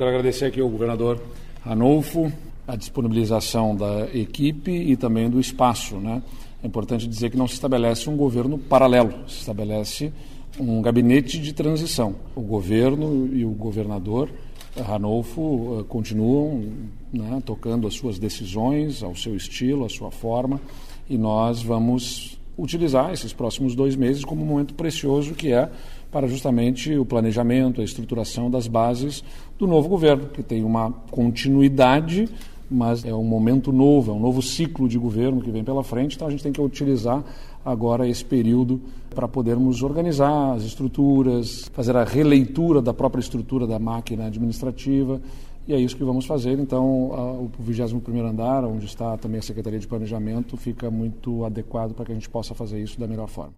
Quero agradecer aqui ao governador Ranolfo a disponibilização da equipe e também do espaço. Né? É importante dizer que não se estabelece um governo paralelo, se estabelece um gabinete de transição. O governo e o governador Ranolfo eh, continuam né, tocando as suas decisões, ao seu estilo, à sua forma, e nós vamos utilizar esses próximos dois meses como um momento precioso que é para justamente o planejamento, a estruturação das bases do novo governo, que tem uma continuidade mas é um momento novo, é um novo ciclo de governo que vem pela frente, então a gente tem que utilizar agora esse período para podermos organizar as estruturas, fazer a releitura da própria estrutura da máquina administrativa, e é isso que vamos fazer. Então, o 21º andar, onde está também a Secretaria de Planejamento, fica muito adequado para que a gente possa fazer isso da melhor forma.